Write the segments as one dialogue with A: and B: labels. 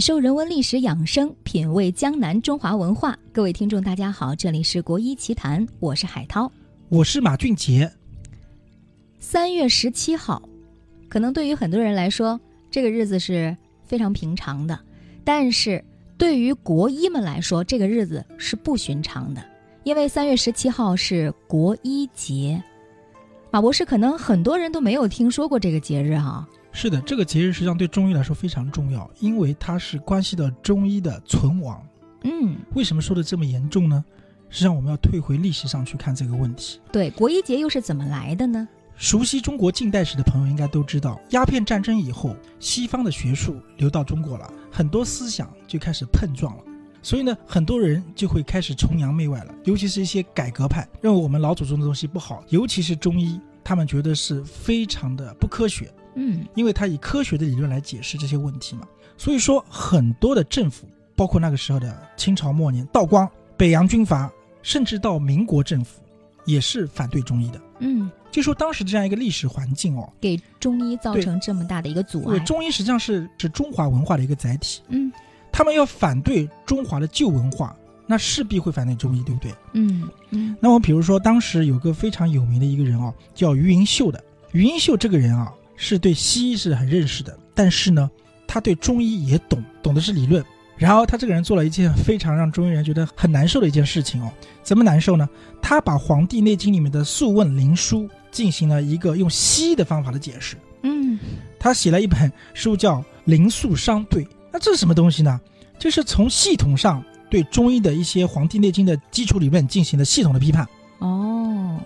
A: 感受人文历史养生，品味江南中华文化。各位听众，大家好，这里是国医奇谈，我是海涛，
B: 我是马俊杰。
A: 三月十七号，可能对于很多人来说，这个日子是非常平常的，但是对于国医们来说，这个日子是不寻常的，因为三月十七号是国医节。马博士，可能很多人都没有听说过这个节日哈。
B: 是的，这个节日实际上对中医来说非常重要，因为它是关系到中医的存亡。
A: 嗯，
B: 为什么说的这么严重呢？实际上我们要退回历史上去看这个问题。
A: 对，国医节又是怎么来的呢？
B: 熟悉中国近代史的朋友应该都知道，鸦片战争以后，西方的学术流到中国了，很多思想就开始碰撞了，所以呢，很多人就会开始崇洋媚外了，尤其是一些改革派，认为我们老祖宗的东西不好，尤其是中医，他们觉得是非常的不科学。
A: 嗯，
B: 因为他以科学的理论来解释这些问题嘛，所以说很多的政府，包括那个时候的清朝末年道光、北洋军阀，甚至到民国政府，也是反对中医的。
A: 嗯，
B: 就说当时这样一个历史环境哦，
A: 给中医造成这么大的一个阻碍。
B: 对，中医实际上是是中华文化的一个载体。
A: 嗯，
B: 他们要反对中华的旧文化，那势必会反对中医，对不对？
A: 嗯嗯。
B: 那我比如说当时有个非常有名的一个人哦，叫余云秀的。余云秀这个人啊。是对西医是很认识的，但是呢，他对中医也懂，懂的是理论。然后他这个人做了一件非常让中医人觉得很难受的一件事情哦，怎么难受呢？他把《黄帝内经》里面的《素问·灵书》进行了一个用西医的方法的解释。
A: 嗯，
B: 他写了一本书叫《灵素商对》，那这是什么东西呢？就是从系统上对中医的一些《黄帝内经》的基础理论进行了系统的批判。
A: 哦，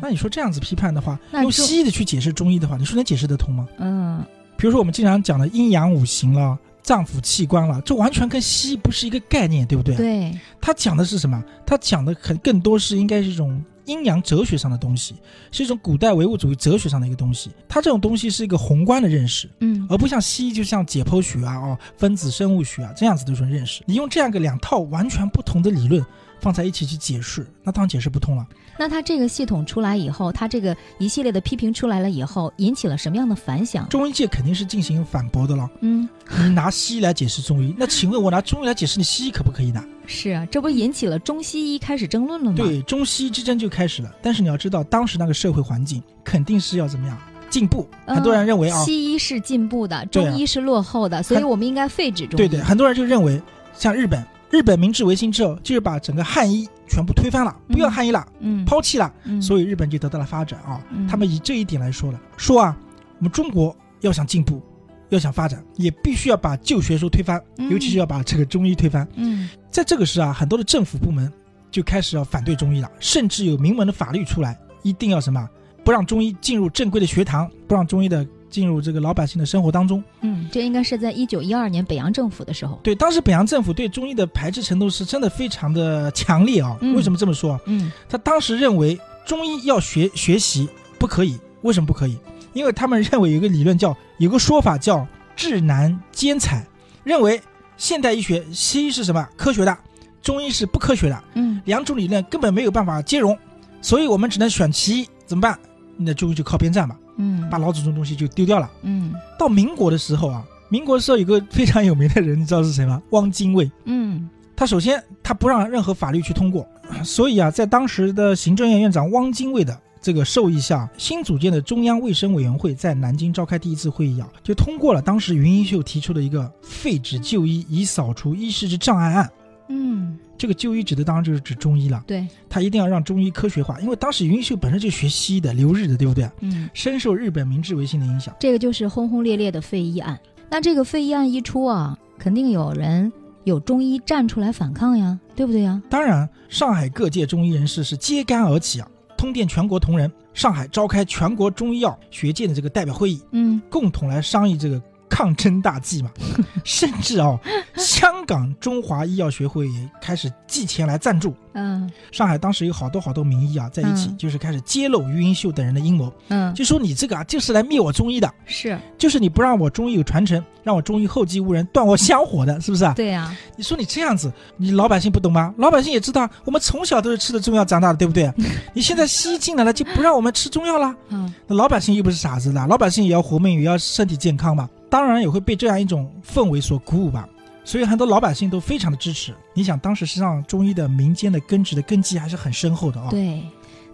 B: 那你说这样子批判的话，用西医的去解释中医的话，你说能解释得通吗？
A: 嗯，
B: 比如说我们经常讲的阴阳五行了、脏腑器官了，这完全跟西医不是一个概念，对不对？
A: 对。
B: 他讲的是什么？他讲的很更多是应该是一种阴阳哲学上的东西，是一种古代唯物主义哲学上的一个东西。他这种东西是一个宏观的认识，
A: 嗯，
B: 而不像西医，就像解剖学啊、哦分子生物学啊这样子的一种认识。你用这样个两套完全不同的理论。放在一起去解释，那当然解释不通了。
A: 那他这个系统出来以后，他这个一系列的批评出来了以后，引起了什么样的反响？
B: 中医界肯定是进行反驳的了。
A: 嗯，
B: 你拿西医来解释中医，那请问我拿中医来解释你西医可不可以呢？
A: 是啊，这不引起了中西医开始争论了吗？
B: 对，中西医之争就开始了。但是你要知道，当时那个社会环境肯定是要怎么样进步？很多人认为啊，
A: 西医是进步的，中医是落后的，所以我们应该废止中医。
B: 对对，很多人就认为，像日本。日本明治维新之后，就是把整个汉医全部推翻了，不要汉医了，
A: 嗯，
B: 抛弃了，所以日本就得到了发展啊。他们以这一点来说了，说啊，我们中国要想进步，要想发展，也必须要把旧学说推翻，尤其是要把这个中医推翻。
A: 嗯，
B: 在这个时啊，很多的政府部门就开始要反对中医了，甚至有明文的法律出来，一定要什么，不让中医进入正规的学堂，不让中医的。进入这个老百姓的生活当中，
A: 嗯，这应该是在一九一二年北洋政府的时候。
B: 对，当时北洋政府对中医的排斥程度是真的非常的强烈啊。为什么这么说？
A: 嗯，
B: 他当时认为中医要学学习不可以，为什么不可以？因为他们认为有个理论叫，有个说法叫治难兼采，认为现代医学西医是什么科学的，中医是不科学的。
A: 嗯，
B: 两种理论根本没有办法兼容，所以我们只能选其一，怎么办？那中医就靠边站嘛。
A: 嗯，
B: 把老祖宗东西就丢掉了。
A: 嗯，
B: 到民国的时候啊，民国的时候有个非常有名的人，你知道是谁吗？汪精卫。
A: 嗯，
B: 他首先他不让任何法律去通过，所以啊，在当时的行政院院长汪精卫的这个授意下，新组建的中央卫生委员会在南京召开第一次会议啊，就通过了当时云英秀提出的一个废止就医以扫除医师之障碍案。
A: 嗯，
B: 这个就医指的当然就是指中医了，
A: 对，
B: 他一定要让中医科学化，因为当时云英秀本身就学西医的，留日的，对不对？
A: 嗯，
B: 深受日本明治维新的影响。
A: 这个就是轰轰烈烈的废医案。那这个废医案一出啊，肯定有人有中医站出来反抗呀，对不对呀？
B: 当然，上海各界中医人士是揭竿而起啊，通电全国同仁，上海召开全国中医药学界的这个代表会议，
A: 嗯，
B: 共同来商议这个抗争大计嘛。甚至哦，香港中华医药学会也开始寄钱来赞助。
A: 嗯
B: 上海当时有好多好多名医啊，在一起
A: 嗯
B: 就是开始揭露余英秀等人的阴谋，
A: 嗯，
B: 就说你这个啊就是来灭我中医的，
A: 是
B: 就是你不让我中医有传承，让我中医后继无人，断我香火的，是不是啊？
A: 对呀，
B: 你说你这样子，你老百姓不懂吗？老百姓也知道，我们从小都是吃的中药长大的，对不对？你现在西医进来了，就不让我们吃中药了，
A: 嗯
B: 那老百姓又不是傻子的，老百姓也要活命，也要身体健康嘛。当然也会被这样一种氛围所鼓舞吧。所以很多老百姓都非常的支持。你想，当时实际上中医的民间的根植的根基还是很深厚的啊、
A: 对。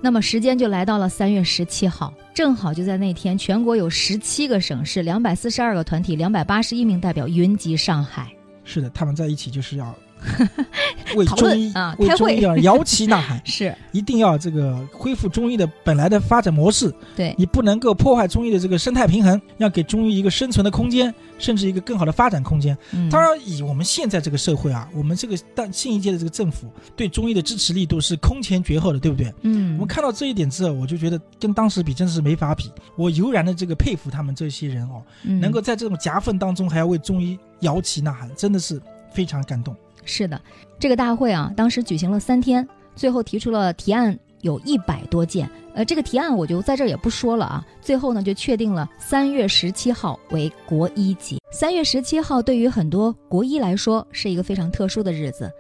A: 那么时间就来到了三月十七号，正好就在那天，全国有十七个省市、两百四十二个团体、两百八十一名代表云集上海。
B: 是的，他们在一起就是要 为中医
A: 啊
B: 为中医而 摇旗呐喊，
A: 是
B: 一定要这个恢复中医的本来的发展模式。
A: 对，
B: 你不能够破坏中医的这个生态平衡，要给中医一个生存的空间，甚至一个更好的发展空间。
A: 嗯
B: 当然，以我们现在这个社会啊，我们这个但新一届的这个政府对中医的支持力度是空前绝后的，对不对？
A: 嗯，
B: 我们看到这一点之后，我就觉得跟当时比真是没法比。我油然的这个佩服他们这些人哦，
A: 嗯
B: 能够在这种夹缝当中还要为中医摇旗呐喊，真的是非常感动。
A: 是的，这个大会啊，当时举行了三天，最后提出了提案有一百多件。呃，这个提案我就在这儿也不说了啊。最后呢，就确定了三月十七号为国医节。三月十七号对于很多国医来说是一个非常特殊的日子，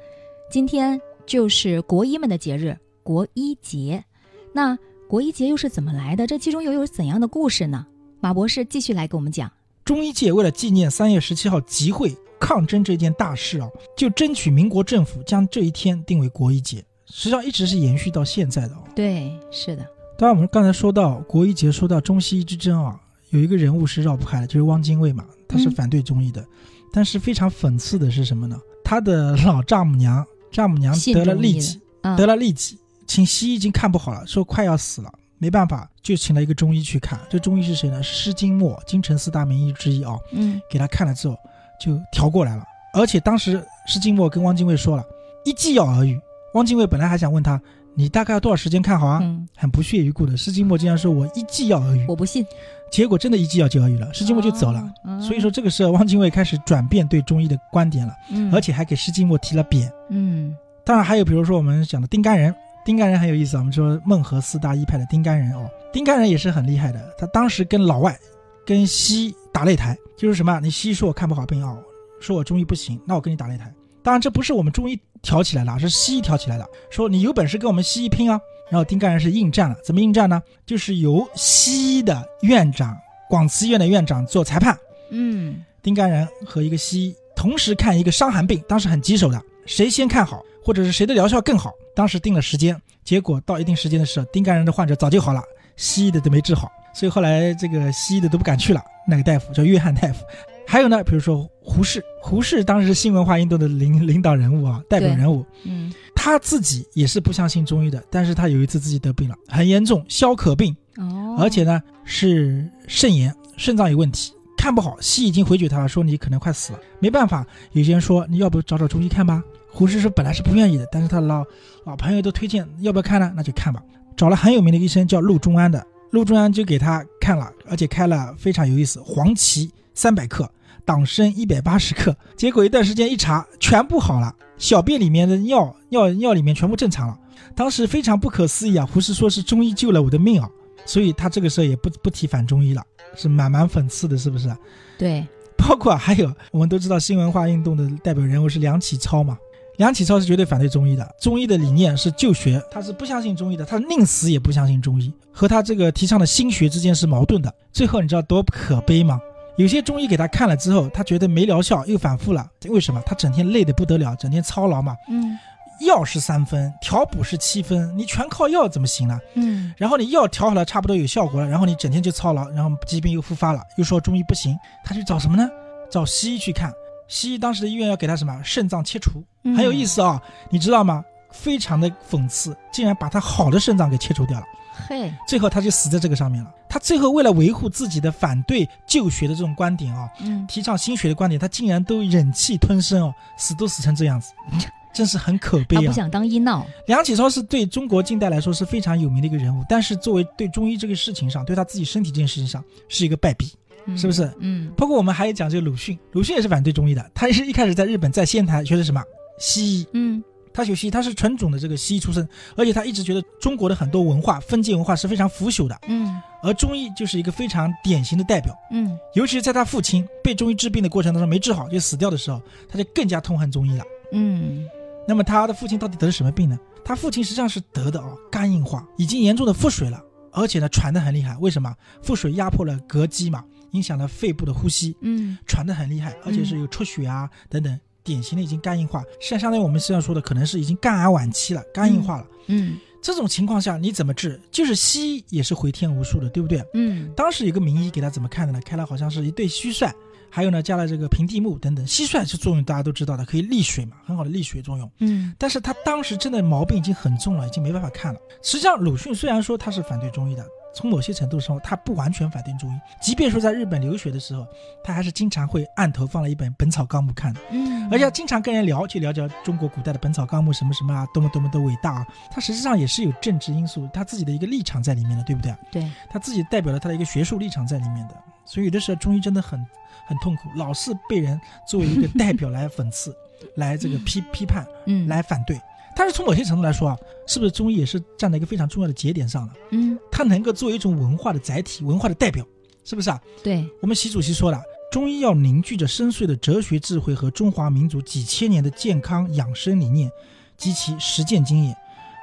A: 今天就是国医们的节日——国医节。那国医节又是怎么来的？这其中又有怎样的故事呢？马博士继续来给我们讲。
B: 中医界为了纪念三月十七号集会抗争这件大事啊，就争取民国政府将这一天定为国医节，实际上一直是延续到现在的哦。
A: 对，是的，
B: 当然，我们刚才说到国医节，说到中西医之争啊，有一个人物是绕不开的，就是汪精卫嘛，他是
A: 嗯
B: 反对中医的。但是非常讽刺的是什么呢？他的老丈母娘，丈母娘得了痢疾，
A: 啊，
B: 得了痢疾，请西医已经看不好了，说快要死了，没办法，就请了一个中医去看。这中医是谁呢？是施金墨，京城四大名医之一啊。
A: 嗯
B: 给他看了之后，就调过来了。而且当时施金墨跟汪精卫说了，一剂药而愈。汪精卫本来还想问他，你大概要多少时间看好啊？
A: 嗯，
B: 很不屑一顾的，施金墨竟然说我一剂药而愈，
A: 我不信，
B: 结果真的一剂药就而愈了，施金墨就走了。
A: 哦。
B: 所以说，这个时候汪精卫开始转变对中医的观点了，
A: 嗯，
B: 而且还给施金墨提了匾。
A: 嗯
B: 当然还有比如说我们讲的丁甘人，丁甘人很有意思啊，我们说孟河四大医派的丁甘人哦，丁甘人也是很厉害的，他当时跟老外、跟西医打擂台，就是什么？你西医说我看不好病哦，说我中医不行，那我跟你打擂台。当然这不是我们中医挑起来的，是西医挑起来的，说你有本事跟我们西医拼啊。然后丁甘人是应战了，怎么应战呢？就是由西医的院长，广慈医院的院长做裁判，
A: 嗯
B: 丁甘人和一个西医同时看一个伤寒病，当时很棘手的，谁先看好，或者是谁的疗效更好，当时定了时间，结果到一定时间的时候，丁甘人的患者早就好了，西医的都没治好，所以后来这个西医的都不敢去了。那个大夫叫约翰大夫。还有呢，比如说胡适，胡适当时是新文化运动的领领导人物啊，代表人物，
A: 嗯
B: 他自己也是不相信中医的，但是他有一次自己得病了，很严重，消渴病，
A: 哦，
B: 而且呢是肾炎，肾脏有问题，看不好，西医已经回绝他了，说你可能快死了，没办法。有些人说你要不找找中医看吧。胡适说本来是不愿意的，但是他老老朋友都推荐，要不要看呢？那就看吧。找了很有名的医生叫陆中安的，陆中央就给他看了，而且开了非常有意思，黄芪三百克，党参一百八十克。结果一段时间一查，全部好了，小便里面的尿尿尿里面全部正常了。当时非常不可思议啊！胡适说是中医救了我的命啊！所以他这个时候也不不提反中医了，是蛮蛮讽刺的，是不是？
A: 对，
B: 包括还有我们都知道新文化运动的代表人物是梁启超嘛，梁启超是绝对反对中医的，中医的理念是旧学，他是不相信中医的，他宁死也不相信中医，和他这个提倡的新学之间是矛盾的。最后你知道多可悲吗？有些中医给他看了之后，他觉得没疗效，又反复了，为什么？他整天累得不得了，整天操劳嘛，
A: 嗯
B: 药是三分，调补是七分，你全靠药怎么行呢？
A: 嗯
B: 然后你药调好了，差不多有效果了，然后你整天就操劳，然后疾病又复发了，又说中医不行，他去找什么呢？找西医去看。西医当时的医院要给他什么肾脏切除，
A: 嗯
B: 很有意思啊、你知道吗？非常的讽刺，竟然把他好的肾脏给切除掉了，
A: 嘿，
B: 最后他就死在这个上面了。他最后为了维护自己的反对旧学的这种观点啊，
A: 嗯
B: 提倡新学的观点，他竟然都忍气吞声哦，死都死成这样子，真是很可悲啊！
A: 他不想当医闹，
B: 梁启超是对中国近代来说是非常有名的一个人物，但是作为对中医这个事情上，对他自己身体这件事情上是一个败笔。
A: 嗯
B: 是不是
A: 嗯
B: 包括我们还有讲这个鲁迅，鲁迅也是反对中医的，他是一开始在日本在仙台学的什么西医，
A: 嗯
B: 他学西医，他是纯种的这个西医出身，而且他一直觉得中国的很多文化封建文化是非常腐朽的，
A: 嗯
B: 而中医就是一个非常典型的代表。
A: 嗯
B: 尤其是在他父亲被中医治病的过程当中没治好就死掉的时候，他就更加痛恨中医了。
A: 嗯
B: 那么他的父亲到底得了什么病呢？他父亲实际上是得的哦肝硬化，已经严重的腹水了，而且呢喘得很厉害。为什么？腹水压迫了膈肌嘛，影响了肺部的呼吸，
A: 嗯
B: 喘得很厉害，而且是有出血啊、等等，典型的已经肝硬化，像相当于我们实际上说的，可能是已经肝癌晚期了，肝硬化了。
A: 嗯
B: 这种情况下你怎么治？就是西医也是回天无术的，对不对？
A: 嗯
B: 当时有个名医给他怎么看的呢？开了好像是一对蟋蟀，还有呢加了这个平地木等等。蟋蟀是作用大家都知道的，可以利水嘛，很好的利水作用。
A: 嗯
B: 但是他当时真的毛病已经很重了，已经没办法看了。实际上，鲁迅虽然说他是反对中医的，从某些程度上他不完全反对中医。即便说在日本留学的时候，他还是经常会案头放了一本《本草纲目》看的，
A: 嗯，
B: 而且经常跟人聊，去聊聊中国古代的《本草纲目》什么什么啊，多么多么的伟大啊。他实际上也是有政治因素，他自己的一个立场在里面的，对不对？
A: 对，
B: 他自己代表了他的一个学术立场在里面的，所以有的时候中医真的很很痛苦，老是被人作为一个 代表来讽刺，来这个批批判，
A: 嗯
B: 来反对。但是从某些程度来说啊，是不是中医也是站在一个非常重要的节点上了？
A: 嗯
B: 它能够作为一种文化的载体、文化的代表，是不是啊？
A: 对，
B: 我们习主席说了，中医要凝聚着深邃的哲学智慧和中华民族几千年的健康养生理念及其实践经验，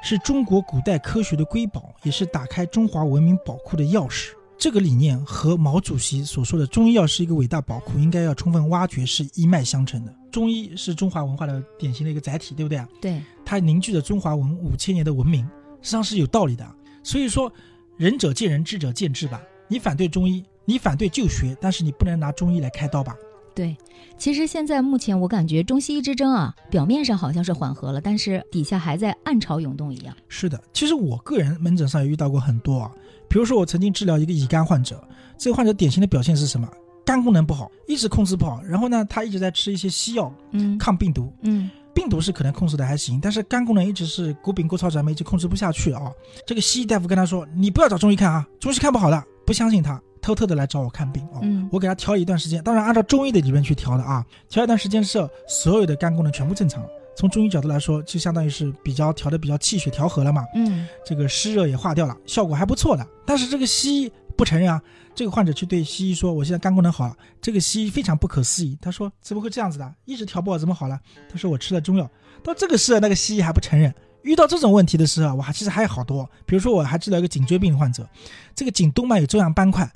B: 是中国古代科学的瑰宝，也是打开中华文明宝库的钥匙。这个理念和毛主席所说的中医药是一个伟大宝库，应该要充分挖掘，是一脉相承的。中医是中华文化的典型的一个载体，对不对啊？
A: 对，
B: 它凝聚着中华文五千年的文明，实际上是有道理的。所以说，仁者见仁，智者见智吧。你反对中医，你反对就学，但是你不能拿中医来开刀吧？
A: 对，其实现在目前我感觉中西医之争啊，表面上好像是缓和了，但是底下还在暗潮涌动一样。
B: 是的，其实我个人门诊上也遇到过很多啊，比如说我曾经治疗一个乙肝患者，这个患者典型的表现是什么？肝功能不好，一直控制不好，然后呢，他一直在吃一些西药
A: 嗯
B: 抗病毒，
A: 嗯
B: 病毒是可能控制的还行，但是肝功能一直是谷丙沟草转酶一直控制不下去啊。这个西医大夫跟他说：“你不要找中医看啊，中医看不好的。”不相信他，偷偷的来找我看病哦。
A: 嗯
B: 我给他调了一段时间，当然按照中医的理论去调的啊。调一段时间之后，所有的肝功能全部正常了。从中医角度来说，就相当于是比较调的比较气血调和了嘛，
A: 嗯
B: 这个湿热也化掉了，效果还不错的。但是这个西医不承认啊，这个患者去对西医说：“我现在肝功能好了。”这个西医非常不可思议，他说：“怎么会这样子的？一直调不好怎么好了？”他说：“我吃了中药。”到这个时候，那个西医还不承认。遇到这种问题的时候，我还其实还有好多，比如说我还治疗一个颈椎病患者，这个颈动脉有粥样斑块，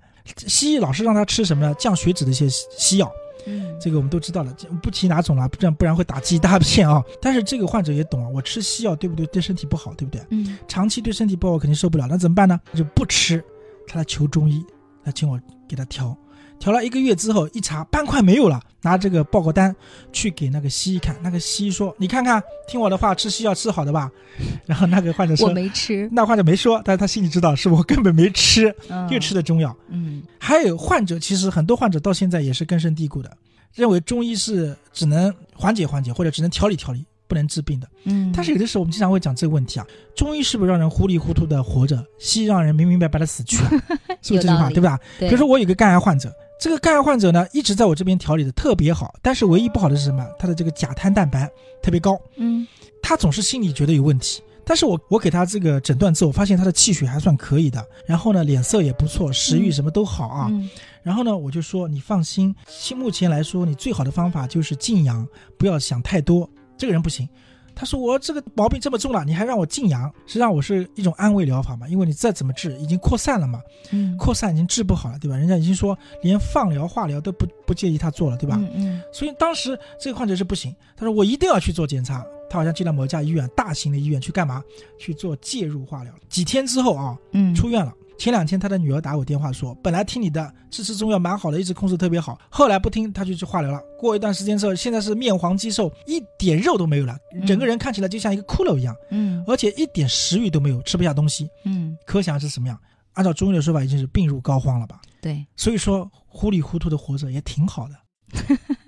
B: 西医老是让他吃什么呢？降血脂的一些西西药，
A: 嗯
B: 这个我们都知道了，不提哪种了，不然不然会打击一大片啊。但是这个患者也懂啊，我吃西药对不对？对身体不好，对不对？
A: 嗯
B: 长期对身体不好，我肯定受不了，那怎么办呢？就不吃，他来求中医，来请我给他调，调了一个月之后，一查斑块没有了，拿这个报告单去给那个西医看，那个西医说：“你看看，听我的话，吃西药吃好的吧。”然后那个患者说
A: 我
B: 说
A: 没吃：“，
B: 那患者没说，但是他心里知道是我根本没吃，
A: 嗯
B: 又吃的中药。”
A: 嗯
B: 还有患者，其实很多患者到现在也是根深蒂固的，认为中医是只能缓解缓解，或者只能调理调理，不能治病的。
A: 嗯，
B: 但是有的时候我们经常会讲这个问题啊，中医是不是让人糊里糊涂的活着，西医让人明明白白的死去啊？是不是这句话，对吧？
A: 对
B: 比如说我有个肝癌患者，这个肝癌患者呢一直在我这边调理的特别好，但是唯一不好的是什么？他的这个甲胎蛋白特别高，
A: 嗯
B: 他总是心里觉得有问题。但是我我给他这个诊断之后，发现他的气血还算可以的，然后呢脸色也不错，食欲
A: 嗯
B: 什么都好啊。
A: 嗯
B: 然后呢，我就说你放心，现目前来说，你最好的方法就是静养，不要想太多。这个人不行，他说我这个毛病这么重了，你还让我静养，实际上我是一种安慰疗法嘛，因为你再怎么治，已经扩散了嘛，
A: 嗯，
B: 扩散已经治不好了，对吧？人家已经说连放疗、化疗都不不建议他做了，对吧？
A: 嗯嗯
B: 所以当时这个患者是不行，他说我一定要去做检查，他好像进了某一家医院，大型的医院去干嘛？去做介入化疗。几天之后啊，
A: 嗯，
B: 出院了。前两天他的女儿打我电话说，本来听你的吃吃中药蛮好的，一直控制特别好，后来不听，他就去化疗了。过一段时间之后，现在是面黄肌瘦，一点肉都没有了，整个人看起来就像一个骷髅一样，
A: 嗯
B: 而且一点食欲都没有，吃不下东西。
A: 嗯，
B: 可想是什么样？按照中医的说法，已经是病入膏肓了吧？
A: 对，
B: 所以说糊里糊涂的活着也挺好的。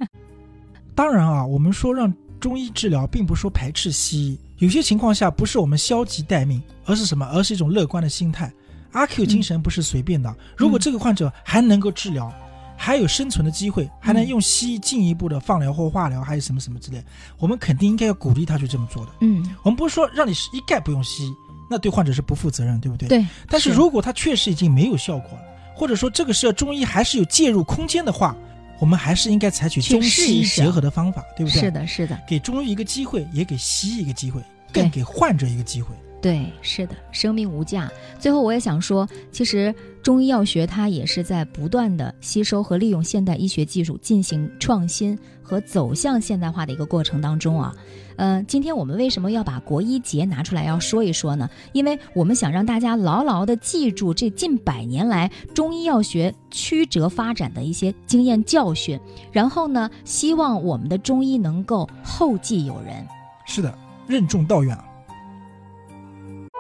B: 当然啊，我们说让中医治疗，并不是说排斥西医，有些情况下不是我们消极待命，而是什么？而是一种乐观的心态。阿 Q 精神不是随便的，如果这个患者还能够治疗，还有生存的机会，还能用西医进一步的放疗或化疗，还有什么什么之类，我们肯定应该要鼓励他去这么做的。
A: 嗯
B: 我们不是说让你是一概不用西医，那对患者是不负责任，对不对？
A: 对，
B: 但是如果他确实已经没有效果了，或者说这个时候中医还是有介入空间的话，我们还是应该采取中西医结合的方法，对不对？
A: 是，的，是的，
B: 给中医一个机会，也给西医一个机会，更给患者一个机会。
A: 对，是的，生命无价。最后，我也想说，其实中医药学它也是在不断的吸收和利用现代医学技术进行创新和走向现代化的一个过程当中啊。呃，今天我们为什么要把国医节拿出来要说一说呢？因为我们想让大家牢牢的记住这近百年来中医药学曲折发展的一些经验教训，然后呢，希望我们的中医能够后继有人。
B: 是的，任重道远啊。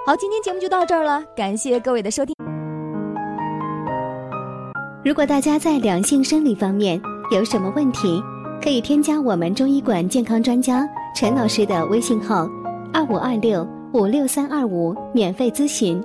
A: 好，今天节目就到这儿了，感谢各位的收听。
C: 如果大家在两性生理方面有什么问题，可以添加我们中医馆健康专家陈老师的微信号：二五二六五六三二五，免费咨询。